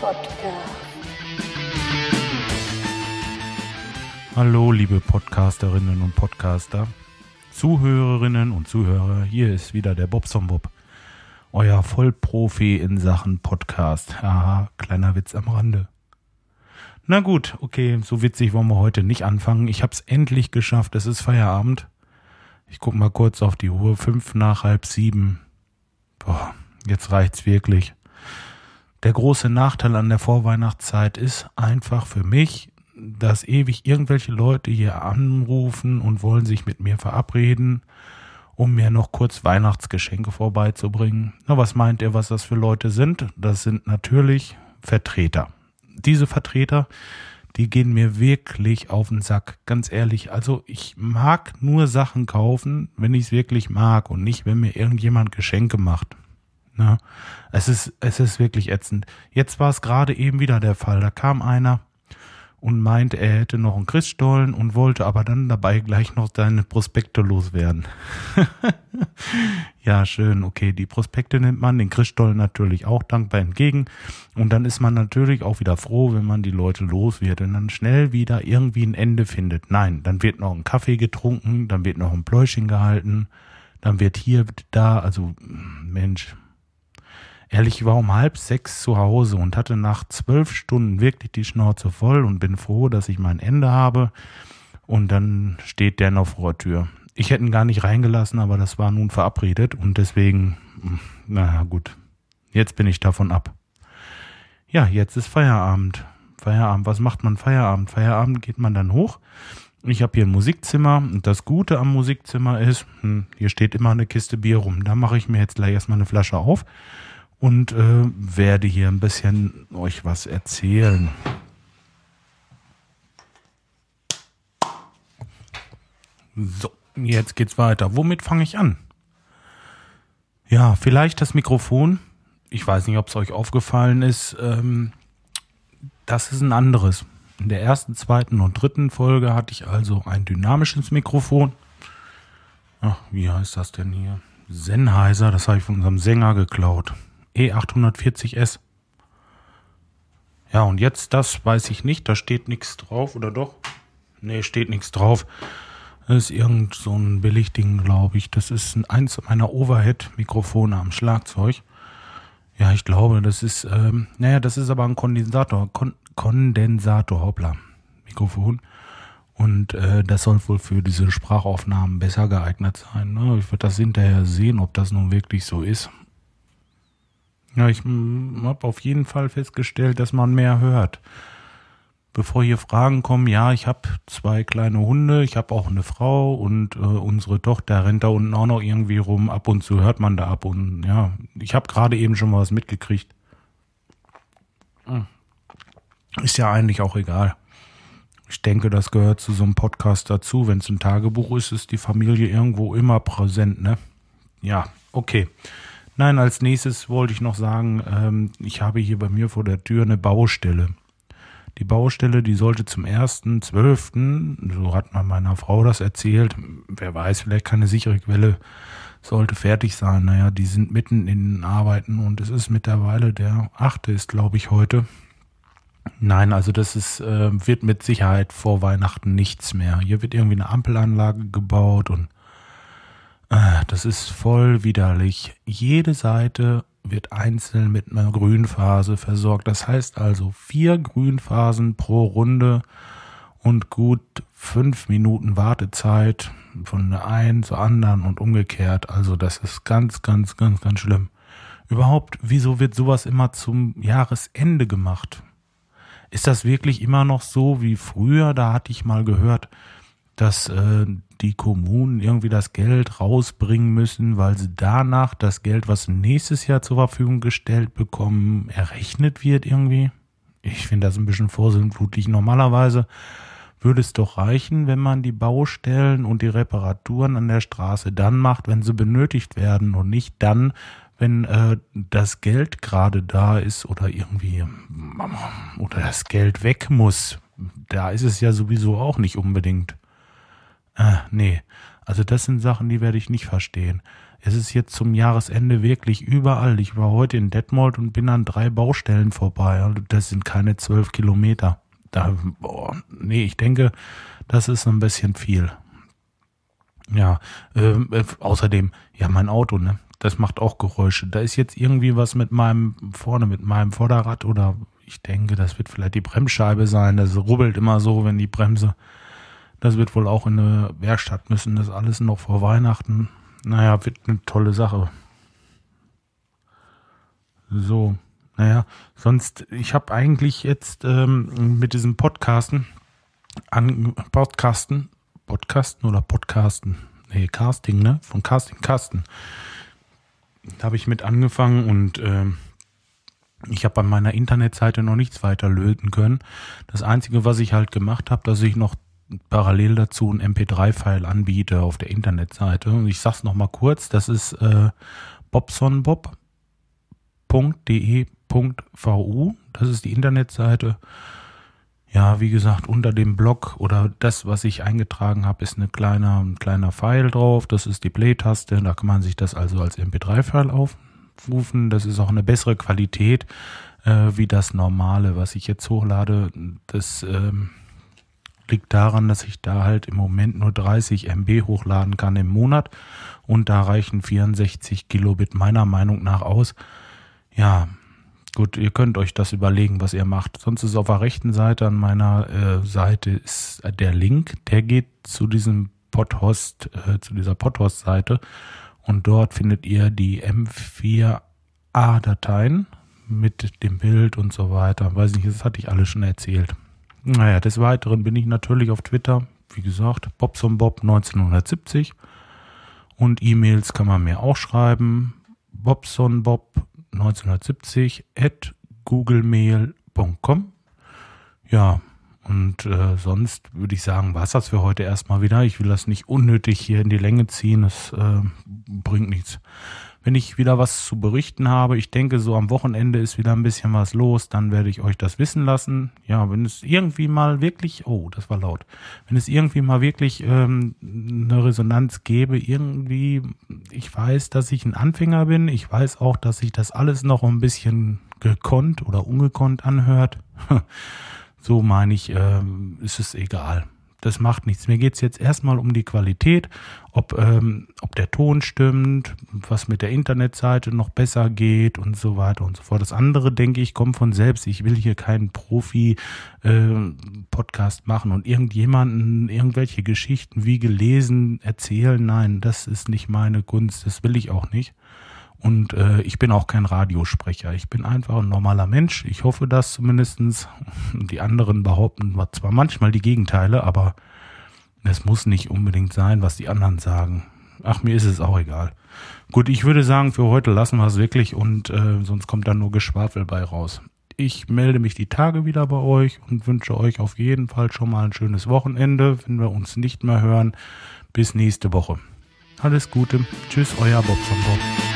Podcast. Hallo, liebe Podcasterinnen und Podcaster, Zuhörerinnen und Zuhörer. Hier ist wieder der Bobson Bob, euer Vollprofi in Sachen Podcast. Haha, kleiner Witz am Rande. Na gut, okay, so witzig wollen wir heute nicht anfangen. Ich hab's endlich geschafft. Es ist Feierabend. Ich guck mal kurz auf die Uhr. Fünf nach halb sieben. Boah, jetzt reicht's wirklich. Der große Nachteil an der Vorweihnachtszeit ist einfach für mich, dass ewig irgendwelche Leute hier anrufen und wollen sich mit mir verabreden, um mir noch kurz Weihnachtsgeschenke vorbeizubringen. Na, was meint ihr, was das für Leute sind? Das sind natürlich Vertreter. Diese Vertreter, die gehen mir wirklich auf den Sack, ganz ehrlich. Also ich mag nur Sachen kaufen, wenn ich es wirklich mag und nicht, wenn mir irgendjemand Geschenke macht. Na, es ist, es ist wirklich ätzend. Jetzt war es gerade eben wieder der Fall. Da kam einer, und meint, er hätte noch einen Christstollen und wollte aber dann dabei gleich noch seine Prospekte loswerden. ja, schön, okay, die Prospekte nimmt man, den Christstollen natürlich auch dankbar entgegen und dann ist man natürlich auch wieder froh, wenn man die Leute los wird und dann schnell wieder irgendwie ein Ende findet. Nein, dann wird noch ein Kaffee getrunken, dann wird noch ein Pläuschen gehalten, dann wird hier, da, also Mensch, Ehrlich, ich war um halb sechs zu Hause und hatte nach zwölf Stunden wirklich die Schnauze voll und bin froh, dass ich mein Ende habe. Und dann steht der noch vor der Tür. Ich hätte ihn gar nicht reingelassen, aber das war nun verabredet und deswegen, naja, gut. Jetzt bin ich davon ab. Ja, jetzt ist Feierabend. Feierabend. Was macht man Feierabend? Feierabend geht man dann hoch. Ich habe hier ein Musikzimmer und das Gute am Musikzimmer ist, hm, hier steht immer eine Kiste Bier rum. Da mache ich mir jetzt gleich erstmal eine Flasche auf und äh, werde hier ein bisschen euch was erzählen. So, jetzt geht's weiter. Womit fange ich an? Ja, vielleicht das Mikrofon. Ich weiß nicht, ob es euch aufgefallen ist. Ähm, das ist ein anderes. In der ersten, zweiten und dritten Folge hatte ich also ein dynamisches Mikrofon. Ach, wie heißt das denn hier? Sennheiser, das habe ich von unserem Sänger geklaut. E840S. Ja, und jetzt das weiß ich nicht, da steht nichts drauf, oder doch? Nee, steht nichts drauf. Das ist irgend so ein Billigding, glaube ich. Das ist eins meiner Overhead-Mikrofone am Schlagzeug. Ja, ich glaube, das ist, ähm, naja, das ist aber ein Kondensator, Kon Kondensator, hoppla, Mikrofon. Und äh, das soll wohl für diese Sprachaufnahmen besser geeignet sein. Ne? Ich würde das hinterher sehen, ob das nun wirklich so ist. Ja, ich habe auf jeden Fall festgestellt, dass man mehr hört. Bevor hier Fragen kommen, ja, ich habe zwei kleine Hunde, ich habe auch eine Frau und äh, unsere Tochter rennt da unten auch noch irgendwie rum. Ab und zu hört man da ab und ja, ich habe gerade eben schon was mitgekriegt. Hm. Ist ja eigentlich auch egal. Ich denke, das gehört zu so einem Podcast dazu. Wenn es ein Tagebuch ist, ist die Familie irgendwo immer präsent, ne? Ja, okay. Nein, als nächstes wollte ich noch sagen, ähm, ich habe hier bei mir vor der Tür eine Baustelle. Die Baustelle, die sollte zum ersten zwölften, so hat man meiner Frau das erzählt, wer weiß, vielleicht keine sichere Quelle, sollte fertig sein. Naja, die sind mitten in den Arbeiten und es ist mittlerweile der achte ist, glaube ich, heute. Nein, also das ist, äh, wird mit Sicherheit vor Weihnachten nichts mehr. Hier wird irgendwie eine Ampelanlage gebaut und das ist voll widerlich. Jede Seite wird einzeln mit einer Grünphase versorgt. Das heißt also vier Grünphasen pro Runde und gut fünf Minuten Wartezeit von der einen zur anderen und umgekehrt. Also das ist ganz, ganz, ganz, ganz schlimm. Überhaupt, wieso wird sowas immer zum Jahresende gemacht? Ist das wirklich immer noch so wie früher? Da hatte ich mal gehört, dass äh, die Kommunen irgendwie das Geld rausbringen müssen, weil sie danach das Geld, was nächstes Jahr zur Verfügung gestellt bekommen, errechnet wird irgendwie. Ich finde das ein bisschen vorsinnflutlich. Normalerweise würde es doch reichen, wenn man die Baustellen und die Reparaturen an der Straße dann macht, wenn sie benötigt werden und nicht dann, wenn äh, das Geld gerade da ist oder irgendwie oder das Geld weg muss. Da ist es ja sowieso auch nicht unbedingt. Ah, nee. Also das sind Sachen, die werde ich nicht verstehen. Es ist jetzt zum Jahresende wirklich überall. Ich war heute in Detmold und bin an drei Baustellen vorbei. Und das sind keine zwölf Kilometer. Da, boah, nee, ich denke, das ist ein bisschen viel. Ja, ähm, äh, außerdem, ja, mein Auto, ne? Das macht auch Geräusche. Da ist jetzt irgendwie was mit meinem vorne, mit meinem Vorderrad oder ich denke, das wird vielleicht die Bremsscheibe sein. Das rubbelt immer so, wenn die Bremse. Das wird wohl auch in eine Werkstatt müssen. Das alles noch vor Weihnachten. Naja, wird eine tolle Sache. So, naja, sonst, ich habe eigentlich jetzt ähm, mit diesem Podcasten, an, Podcasten, Podcasten oder Podcasten, nee, Casting, ne? Von Casting, Casten. Da habe ich mit angefangen und ähm, ich habe an meiner Internetseite noch nichts weiter löten können. Das Einzige, was ich halt gemacht habe, dass ich noch parallel dazu ein MP3-File anbiete auf der Internetseite. Und ich sag's noch mal kurz, das ist äh, bobsonbob.de.vu. Das ist die Internetseite. Ja, wie gesagt, unter dem Blog oder das, was ich eingetragen habe, ist eine kleiner, ein kleiner File drauf. Das ist die Play-Taste. Da kann man sich das also als MP3-File aufrufen. Das ist auch eine bessere Qualität äh, wie das normale, was ich jetzt hochlade. Das ähm, liegt daran, dass ich da halt im Moment nur 30 MB hochladen kann im Monat und da reichen 64 Kilobit meiner Meinung nach aus. Ja, gut, ihr könnt euch das überlegen, was ihr macht. Sonst ist auf der rechten Seite an meiner äh, Seite ist der Link, der geht zu diesem Podhost, äh, zu dieser Podhost-Seite und dort findet ihr die M4A-Dateien mit dem Bild und so weiter. Weiß nicht, das hatte ich alles schon erzählt. Naja, des Weiteren bin ich natürlich auf Twitter, wie gesagt, bobsonbob1970 und E-Mails kann man mir auch schreiben, bobsonbob1970 at googlemail.com. Ja, und äh, sonst würde ich sagen, war es das für heute erstmal wieder. Ich will das nicht unnötig hier in die Länge ziehen, das äh, bringt nichts wenn ich wieder was zu berichten habe. Ich denke, so am Wochenende ist wieder ein bisschen was los, dann werde ich euch das wissen lassen. Ja, wenn es irgendwie mal wirklich, oh, das war laut, wenn es irgendwie mal wirklich ähm, eine Resonanz gäbe, irgendwie, ich weiß, dass ich ein Anfänger bin, ich weiß auch, dass sich das alles noch ein bisschen gekonnt oder ungekonnt anhört. so meine ich, ähm, ist es egal das macht nichts. Mir geht's jetzt erstmal um die Qualität, ob, ähm, ob der Ton stimmt, was mit der Internetseite noch besser geht und so weiter und so fort. Das andere, denke ich, kommt von selbst. Ich will hier keinen Profi-Podcast äh, machen und irgendjemanden irgendwelche Geschichten wie gelesen erzählen. Nein, das ist nicht meine Kunst. Das will ich auch nicht. Und äh, ich bin auch kein Radiosprecher. Ich bin einfach ein normaler Mensch. Ich hoffe das zumindestens. Die anderen behaupten zwar manchmal die Gegenteile, aber es muss nicht unbedingt sein, was die anderen sagen. Ach, mir ist es auch egal. Gut, ich würde sagen, für heute lassen wir es wirklich und äh, sonst kommt dann nur Geschwafel bei raus. Ich melde mich die Tage wieder bei euch und wünsche euch auf jeden Fall schon mal ein schönes Wochenende, wenn wir uns nicht mehr hören. Bis nächste Woche. Alles Gute. Tschüss, euer Bob von Bob.